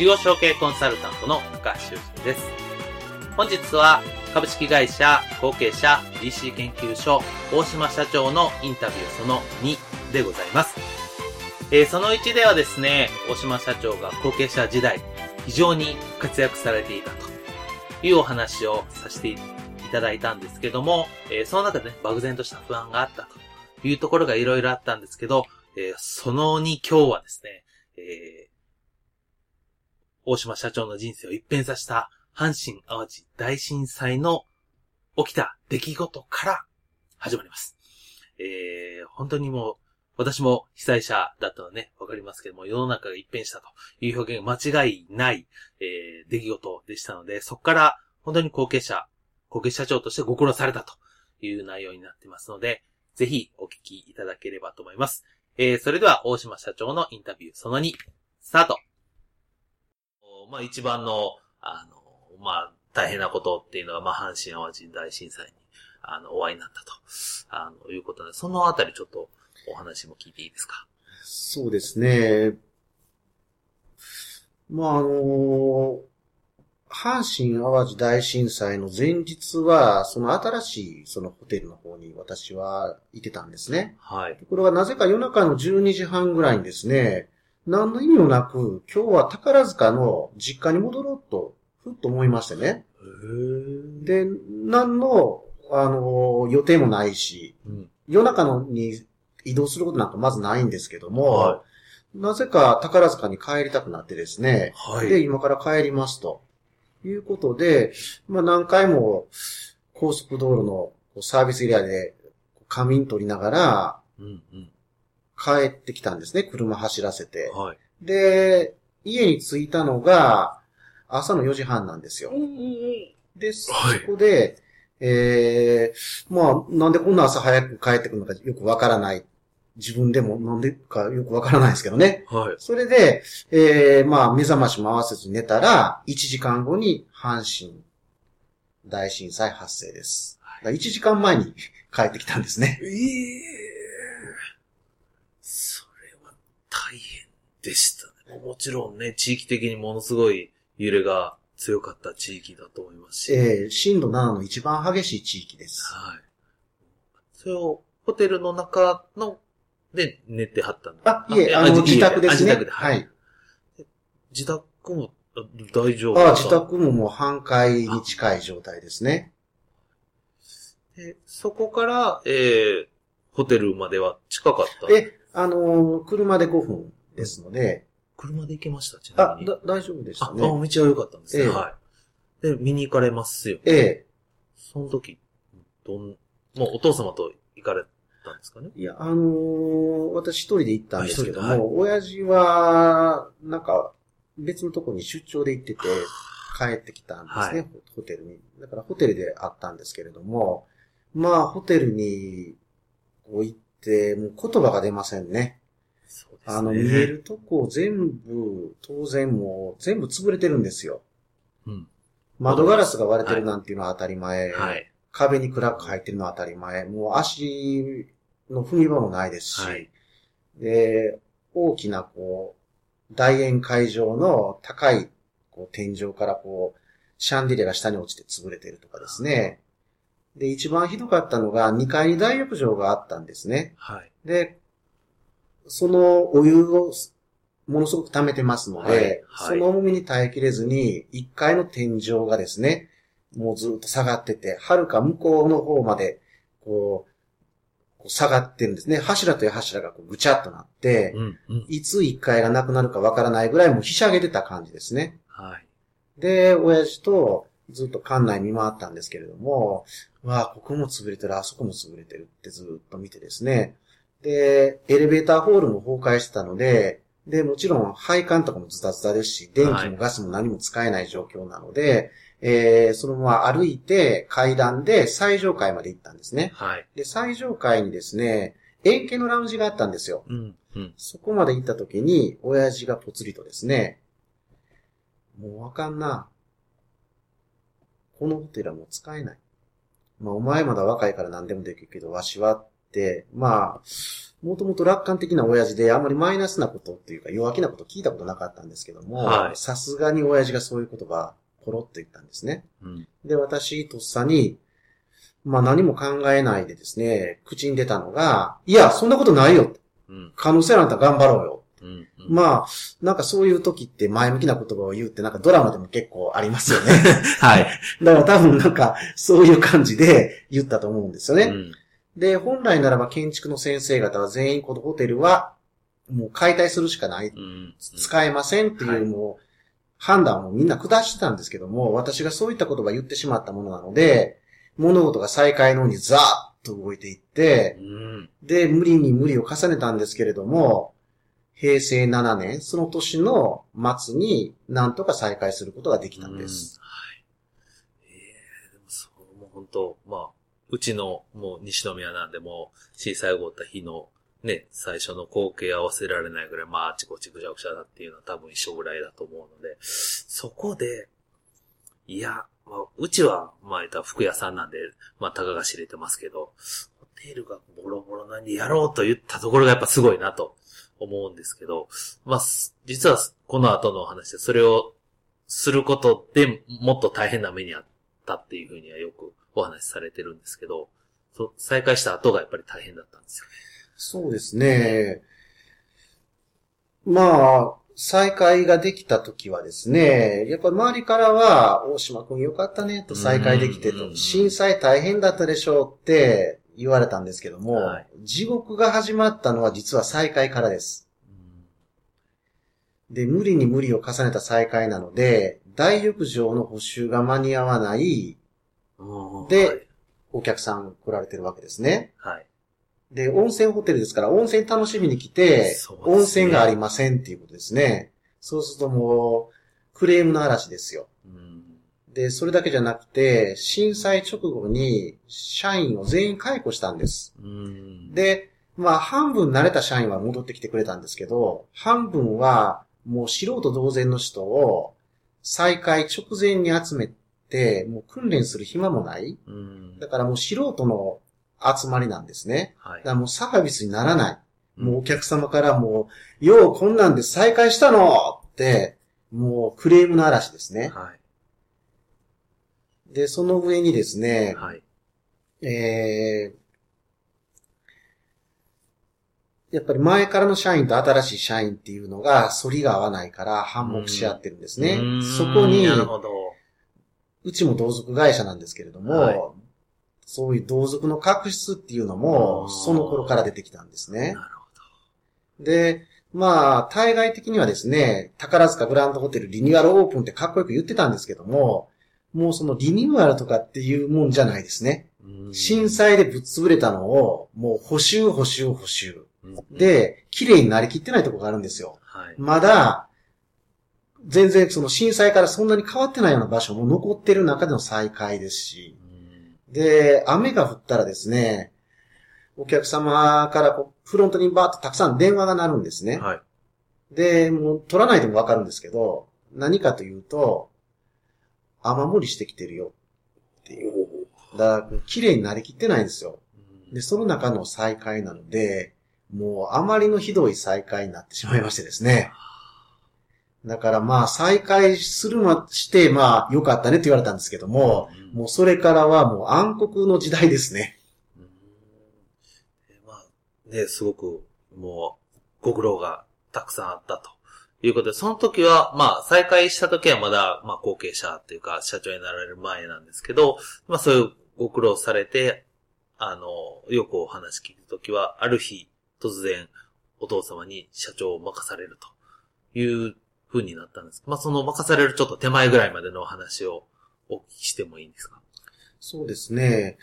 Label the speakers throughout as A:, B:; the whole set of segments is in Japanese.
A: 事業承継コンサルタントの高橋修人です。本日は株式会社後継者 DC 研究所大島社長のインタビューその2でございます。えー、その1ではですね、大島社長が後継者時代非常に活躍されていたというお話をさせていただいたんですけども、えー、その中でね、漠然とした不安があったというところがいろいろあったんですけど、えー、その2今日はですね、えー大島社長の人生を一変させた阪神淡路大震災の起きた出来事から始まります。えー、本当にもう、私も被災者だったのね、わかりますけども、世の中が一変したという表現が間違いない、えー、出来事でしたので、そこから本当に後継者、後継社長としてご苦労されたという内容になってますので、ぜひお聞きいただければと思います。えー、それでは大島社長のインタビューその2、スタートまあ一番の、あの、まあ大変なことっていうのは、まあ阪神淡路大震災に、あの、お会いになったと、あの、いうことで、そのあたりちょっとお話も聞いていいですか？
B: そうですね。まああの、阪神淡路大震災の前日は、その新しいそのホテルの方に私はいてたんですね。
A: はい。
B: これはなぜか夜中の12時半ぐらいにですね、何の意味もなく、今日は宝塚の実家に戻ろうと、ふっと思いましてね。で、何の、あの、予定もないし、うん、夜中のに移動することなんかまずないんですけども、はい、なぜか宝塚に帰りたくなってですね、はい、で、今から帰りますと。いうことで、まあ何回も高速道路のサービスエリアで仮眠取りながら、うんうん、帰ってきたんですね、車走らせて。はい。で、家に着いたのが、朝の4時半なんですよ。で、そこで、ええー、まあ、なんでこんな朝早く帰ってくるのかよくわからない。自分でもなんでかよくわからないですけどね。はい。それで、ええー、まあ、目覚ましも合わせず寝たら、1時間後に阪神大震災発生です。1時間前に帰ってきたんですね。ええー
A: 大変でしたね。もちろんね、地域的にものすごい揺れが強かった地域だと思いますし。
B: ええー、震度7の一番激しい地域です。はい。
A: それを、ホテルの中の、で寝てはったん
B: だあ、いえ、あの、自宅ですね。自宅で。はい。
A: 自宅も大丈
B: 夫あ自宅ももう半壊に近い状態ですね。
A: で、そこから、えー、ホテルまでは近かった？
B: え、あの、車で5分ですので。
A: 車で行けましたちな
B: みに。あ、だ、大丈夫でしたね。
A: あ、道は良かったんですね。えはい。で、見に行かれますよ、ね。
B: ええ。
A: その時、どん、もうお父様と行かれたんですかね？
B: いや、あのー、私一人で行ったんですけども、はい、親父は、なんか、別のとこに出張で行ってて、帰ってきたんですね、はい、ホテルに。だからホテルで会ったんですけれども、まあ、ホテルに、こう行ってもう言葉が出ませんね。そうですね。あの、見えるとこ全部、当然もう全部潰れてるんですよ。うん。窓ガラスが割れてるなんていうのは当たり前。はい。壁にクラック入ってるのは当たり前。もう足の踏み場もないですし。はい。で、大きなこう、大宴会場の高いこう天井からこう、シャンディレが下に落ちて潰れてるとかですね。で、一番ひどかったのが、2階に大浴場があったんですね。はい。で、そのお湯をものすごく溜めてますので、はいはい、その重みに耐えきれずに、1階の天井がですね、もうずっと下がってて、遥か向こうの方まで、こう、下がってるんですね。柱という柱がこうぐちゃっとなって、
A: うん。うん。
B: いつ一階がなくなるかわからないぐらいもうひしゃげてた感じですね。
A: はい。
B: で、親父とずっと館内見回ったんですけれども、わあ、ここも潰れてる、あそこも潰れてるってずっと見てですね。で、エレベーターホールも崩壊してたので、で、もちろん配管とかもズタズタですし、電気もガスも何も使えない状況なので、えー、そのまま歩いて階段で最上階まで行ったんですね。
A: はい。
B: で、最上階にですね、円形のラウンジがあったんですよ。
A: うん。うん。
B: そこまで行った時に、親父がぽつりとですね、もうわかんな。このホテルはもう使えない。まあ、お前まだ若いから何でもできるけど、わしはまあ、もともと楽観的な親父で、あんまりマイナスなことっていうか弱気なこと聞いたことなかったんですけども
A: は、い
B: さすがに親父がそういう言葉、ポロッと言ったんですね。
A: うん。
B: で、私、とっさに、まあ何も考えないでですね、口に出たのが、いや、そんなことないよ。
A: うん。
B: 可能性あんた頑張ろうよ。
A: うん。うん。
B: まあ、なんかそういう時って前向きな言葉を言うってなんかドラマでも結構ありますよね。
A: はい。
B: だから多分なんかそういう感じで言ったと思うんですよね。
A: うん。
B: で、本来ならば建築の先生方は全員このホテルはもう解体するしかない。
A: うん。
B: 使えませんっていうもう判断をみんな下してたんですけども、私がそういった言葉を言ってしまったものなので、物事が再開の方にザーッと動いていって、
A: うん。
B: で、無理に無理を重ねたんですけれども、平成7年、その年の末になんとか再開することができたんです。
A: はい。ええでもそう、もう本当まあ、うちのもう西宮なんでもう震災起こった日のね、最初の光景は忘れられないぐらい、まあ、あちこちぐちゃぐちゃだっていうのは多分一緒ぐらいだと思うので、そこで、いや、まあ、うちは、まあ、言った服屋さんなんで、まあ、たかが知れてますけど、ホテルがボロボロなんでやろうと言ったところがやっぱすごいなと思うんですけど、まあ、実はこの後のお話でそれをすることでもっと大変な目にあったっていうふうにはよくお話しされてるんですけど、そう再開した後がやっぱり大変だったんですよね。
B: そうですね。まあ、再開ができた時はですね、やっぱ周りからは、大島くんよかったね、と再開できてと、
A: うん
B: 震災大変だったでしょうって言われたんですけども、
A: はい
B: 地獄が始まったのは実は再開からです。で、無理に無理を重ねた再開なので、大浴場の補修が間に合わない
A: うん
B: でお客さん来られてるわけですね。
A: はい。はい。
B: で、温泉ホテルですから、温泉楽しみに来て、
A: ね
B: 温泉がありませんっていうことですね。そうするともう、クレームの嵐ですよ。
A: うん
B: で、それだけじゃなくて、震災直後に社員を全員解雇したんです。
A: うん、
B: で、まあ、半分慣れた社員は戻ってきてくれたんですけど、半分はもう素人同然の人を再開直前に集めて、もう訓練する暇もない。
A: うん
B: だからもう素人の集まりなんですね。
A: はい
B: だからもうサービスにならない。もうお客様からもう、ようこんなんで再開したのって、もうクレームの嵐ですね。
A: はい。
B: で、その上にですね、
A: はい。
B: えー、やっぱり前からの社員と新しい社員っていうのが反りが合わないから反目し合ってるんですね
A: うん。
B: そこに
A: な、るほど。
B: うちも同族会社なんですけれども、
A: はい
B: そういう同族の確執っていうのも、その頃から出てきたんですね。
A: なるほ
B: で、まあ、対外的にはですね、宝塚グランドホテルリニューアルオープンってかっこよく言ってたんですけども、もうそのリニューアルとかっていうもんじゃないですね。震災でぶっ潰れたのを、もう補修補修補修。
A: うん
B: で、綺麗になりきってないところがあるんですよ。
A: はい。
B: まだ、全然その震災からそんなに変わってないような場所も残ってる中での再開ですし、
A: うん
B: で、雨が降ったらですね、お客様からこうフロントにバーッとたくさん電話が鳴るんですね。
A: はい。
B: で、もう取らないでもわかるんですけど、何かというと、雨漏りしてきてるよっていう。だから、綺麗になりきってないんですよ。
A: うん
B: で、その中の再開なので、もうあまりのひどい再開になってしまいましてですね。だからまあ再開するまして、まあ良かったねって言われたんですけども、
A: うん
B: もうそれからはもう暗黒の時代ですね。
A: うんでまあ、ね、すごく、もう、ご苦労がたくさんあったということで、その時は、まあ、再開した時はまだ、まあ、後継者っていうか、社長になられる前なんですけど、まあ、そういうご苦労されて、あの、よくお話聞く時は、ある日、突然、お父様に社長を任されるという風になったんです。まあ、その任されるちょっと手前ぐらいまでのお話をお聞きしてもいいんですか？
B: そうですね。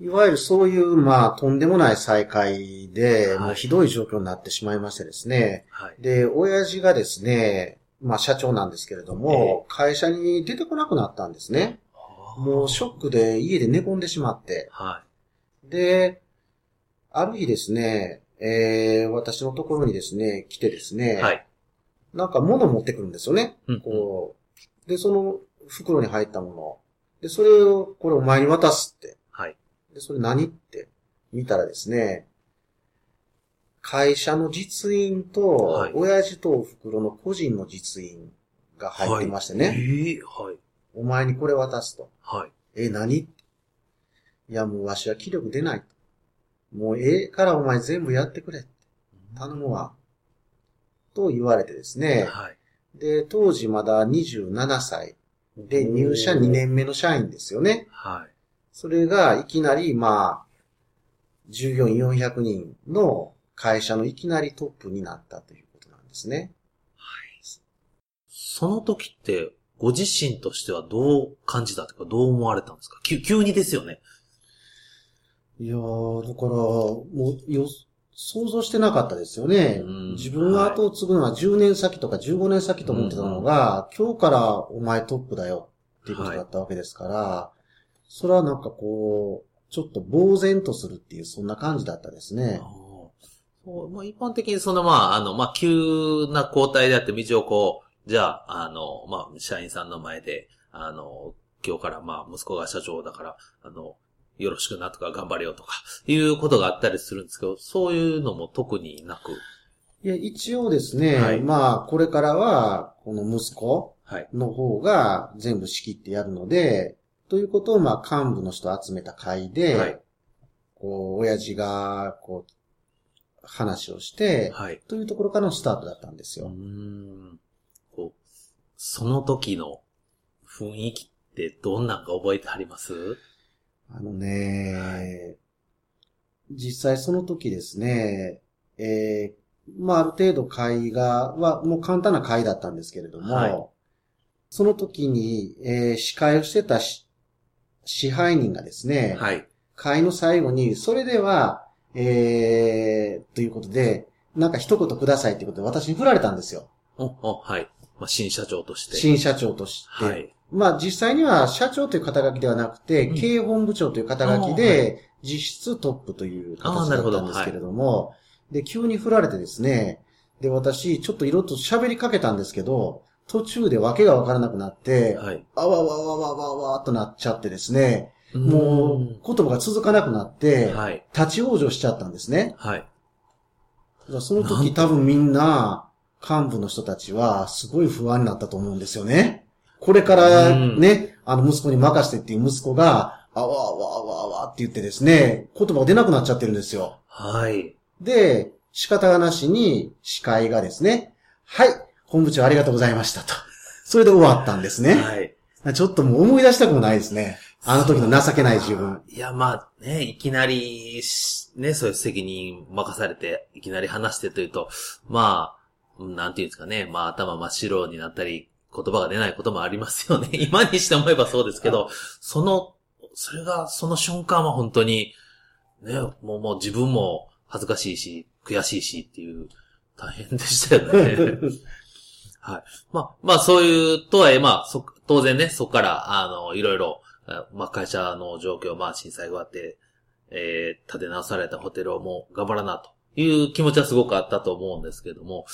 B: いわゆるそういう、まあ、とんでもない再会で、
A: はい
B: もうひどい状況になってしまいましてですね。
A: はい。
B: で、親父がですね、まあ社長なんですけれども、会社に出てこなくなったんですね。もうショックで家で寝込んでしまって。
A: は
B: で、ある日ですね、えー、私のところにですね、来てです
A: い。
B: ね、
A: はい。
B: なんか物持ってくるんですよね。
A: うん
B: こう。で、その袋に入ったもの。で、それを、これお前に渡すって。
A: はい。
B: で、それ何って見たらですね、会社の実印と、
A: はい
B: 親父とお袋の個人の実印が入ってましてね、
A: ええはい。
B: お前にこれ渡すと。
A: はい。
B: え、何いや、もうわしは気力出ないと。もうええからお前全部やってくれ。頼むわ。と言われてですね。
A: はい。
B: で、当時まだ27歳。で、入社2年目の社員ですよね。
A: はい。
B: それがいきなり、まあ、従業員400人の会社のいきなりトップになったということなんですね。
A: その時って、ご自身としてはどう感じたとか、どう思われたんですか？急急にですよね。
B: いやー、だから、もう、よ、想像してなかったですよね。
A: うん。
B: 自分が後を継ぐのは10年先とか15年先と思ってたのが、今日からお前トップだよっていうことだったわけですから、それはなんかこう、ちょっと呆然とするっていう、そんな感じだったですね。
A: そうまあ、一般的にその、まあ、あの、まあ、急な交代であって、道をこう、じゃあ、あの、まあ、社員さんの前で、あの、今日から、まあ、息子が社長だから、あの、よろしくなとか、頑張れよとか、いうことがあったりするんですけど、そういうのも特になく、
B: いや、一応ですね、
A: はい
B: まあ、これからは、この息子
A: はい。
B: の方が全部仕切ってやるので、ということを、まあ、幹部の人を集めた会で、
A: はい。
B: こう、親父が、こう、話をして、
A: はい。
B: というところからのスタートだったんですよ。
A: ん。こう、その時の雰囲気ってどんなんか覚えてあります？
B: あのね、実際その時ですね、えー、まあ、ある程度会が、は、もう簡単な会だったんですけれども、
A: はい
B: その時に、えー、司会をしてたし支配人がですね、
A: はい。
B: 会の最後に、それでは、えー、ということで、なんか一言くださいということで私に振られたんですよ。
A: お、お、はい。まあ、新社長として。
B: 新社長として。
A: はい。
B: まあ実際には社長という肩書きではなくて、
A: うん
B: 経営本部長という肩書きで、実質トップという形だったんですけれども、で、急に振られてですね、で、私、ちょっといろいろと喋りかけたんですけど、途中で訳がわからなくなって、
A: はい。
B: あわわわわわわとなっちゃってですね、
A: う
B: もう言葉が続かなくなって、
A: はい。
B: 立ち往生しちゃったんですね。
A: はい。
B: その時多分みんな、幹部の人たちは、すごい不安になったと思うんですよね。これから
A: うん
B: ね、あの息子に任せてっていう息子が、あわあわあわあわって言ってですね、言葉が出なくなっちゃってるんですよ。
A: はい。
B: で、仕方がなしに司会がですね、はい、本部長ありがとうございましたと。それで終わったんですね。
A: はい。
B: ちょっともう思い出したくもないですね。あの時の情けない自分。
A: いや、まあね、いきなりし、ね、そういう責任任されて、いきなり話してというと、まあ、うんなんていうんですかね、まあ頭真っ白になったり、言葉が出ないこともありますよね。今にして思えばそうですけど、その、それが、その瞬間は本当に、ね、もうもう自分も恥ずかしいし、悔しいしっていう、大変でしたよね。はい。まあ、まあそういう、とはいえ、まあ、そ、当然ね、そこから、あの、いろいろ、あまあ会社の状況、まあ震災があって、えー、建て直されたホテルをもう頑張らなという気持ちはすごくあったと思うんですけども、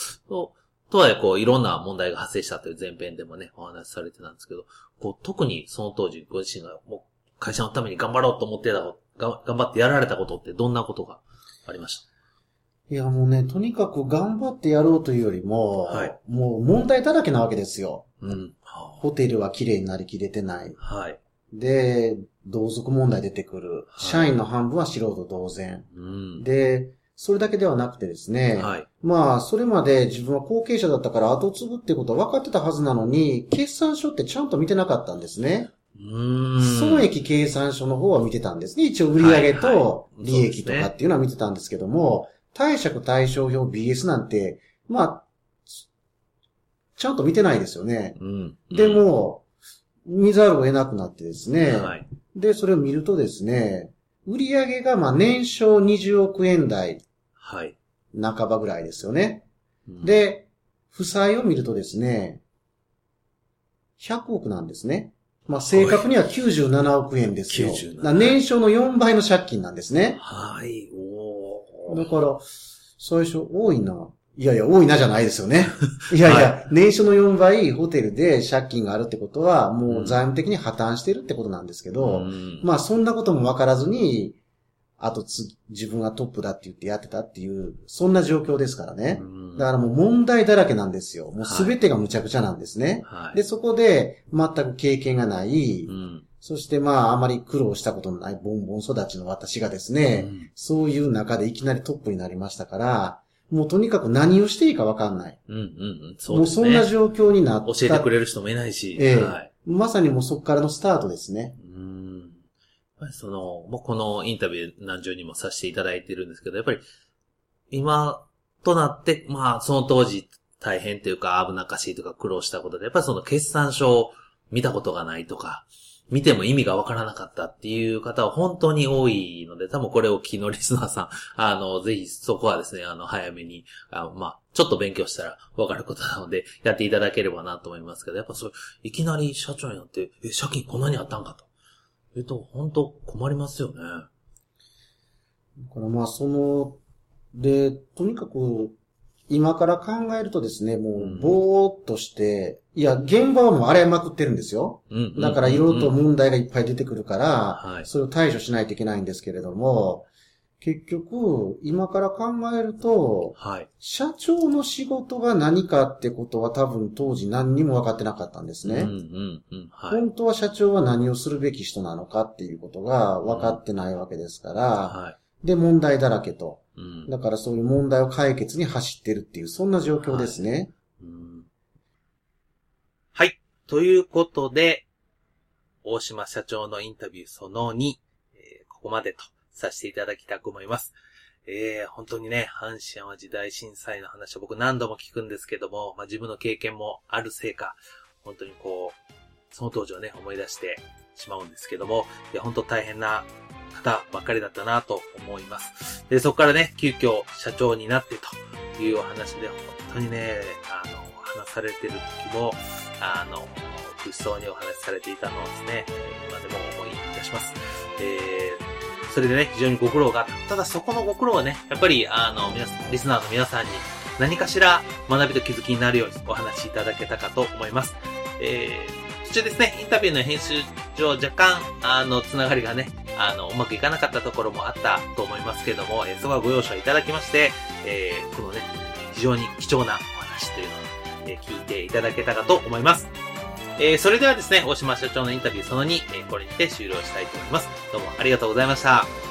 A: と、とはいえ、こう、いろんな問題が発生したという前編でもね、お話しされてたんですけど、こう、特にその当時、ご自身がもう会社のために頑張ろうと思ってたこと、が頑張ってやられたことってどんなことがありまし
B: いやもうね、とにかく頑張ってやろうというよりも、
A: はい
B: もう問題だらけなわけですよ。
A: たうん。
B: ホテルは綺麗になりきれてない。
A: はい。
B: で、同族問題出てくる。
A: はい
B: 社員の半分は素人同然。
A: うん。
B: で、それだけではなくてですね、
A: はい。
B: まあ、それまで自分は後継者だったから後継ぐってことは分かってたはずなのに、決算書ってちゃんと見てなかったんですね。
A: うーん。
B: 損益計算書の方は見てたんですね。一応売上
A: はいは
B: と
A: い
B: 利益とかっていうのは見てたんですけども、貸借対照表 BS なんて、まあ、ちゃんと見てないですよね。
A: うん。
B: でも、見ざるを得なくなってです
A: うん、
B: ね。
A: はい。
B: で、それを見るとですね、売上がまあ年商20億円台
A: はい。
B: 半ばぐらいですよね。
A: うん、
B: で、負債を見るとですね、100億なんですね。まあ正確には97億円ですよ。
A: 97
B: だから年商の4倍の借金なんですね。
A: はい。おー。
B: だから、最初多いな。いやいや、多いなじゃないですよね。いやいや、年収の4倍ホテルで借金があるってことは、もう財務的に破綻してるってことなんですけど、
A: うん
B: まあそんなことも分からずに、あとつ、自分がトップだって言ってやってたっていう、そんな状況ですからね。
A: うん
B: だからもう問題だらけなんですよ。もう
A: はい
B: すべてがむちゃくちゃなんですね。
A: はい。
B: で、そこで全く経験がない、
A: うん。
B: そしてまああまり苦労したことのないボンボン育ちの私がですね、
A: うん
B: そういう中でいきなりトップになりましたから、もうとにかく何をしていいか分かんない。
A: うんうんうん。そう
B: もう
A: ですね。
B: そんな状況になった。
A: 教えてくれる人もいないし。
B: ええ
A: はい。
B: まさにもうそこからのスタートですね。
A: うん。ぱりその、もうこのインタビュー何十にもさせていただいてるんですけど、やっぱり、今となって、まあ、その当時大変というか危なっかしいとか苦労したことで、やっぱりその決算書を見たことがないとか、見ても意味がわからなかったっていう方は本当に多いので、多分これを聞きのリスナーさん、あの、ぜひそこはですね、あの、早めに、あまあ、ちょっと勉強したらわかることなので、やっていただければなと思いますけど、やっぱそう、いきなり社長になって、え、借金こんなにあったんかと。えっと、本当困りますよね。
B: だからまあその、で、とにかく、今から考えるとですね、もう、ぼーっとして、いや、現場はもう荒れまくってるんですよ。だからいろいろと問題がいっぱい出てくるから、
A: はい
B: それを対処しないといけないんですけれども、結局、今から考えると、
A: はい。
B: 社長の仕事が何かってことは多分当時何にも分かってなかったんですね。
A: うんうんうん。はい。
B: 本当は社長は何をするべき人なのかっていうことが分かってないわけですから、
A: は
B: で、問題だらけと。
A: い。うん。
B: だからそういう問題を解決に走ってるっていう、そんな状況ですね。
A: うんはい。ということで、大島社長のインタビューその2、えーここまでとさせていただきたく思います。えー、本当にね、阪神淡路大震災の話を僕何度も聞くんですけども、まあ、自分の経験もあるせいか、本当にこう、その当時をね、思い出してしまうんですけども、いや、本当大変な方ばっかりだったなと思います。で、そこからね、急遽社長になってというお話で、本当にね、あの、話されてる時も、あの、苦しそうにお話しされていたのをですね、今でも思い出します。えー、それでね、非常にご苦労があった。ただそこのご苦労はね、やっぱり、あの、皆さん、リスナーの皆さんに何かしら学びと気づきになるようにお話しいただけたかと思います。えー、そしてですね、インタビューの編集上若干、あの、つながりがね、あの、うまくいかなかったところもあったと思いますけども、えーそこはご容赦いただきまして、えー、このね、非常に貴重なお話というのを、え聞いていただけたかと思います。えーそれではですね、大島社長のインタビューその2、えーこれにて終了したいと思います。どうもありがとうございました。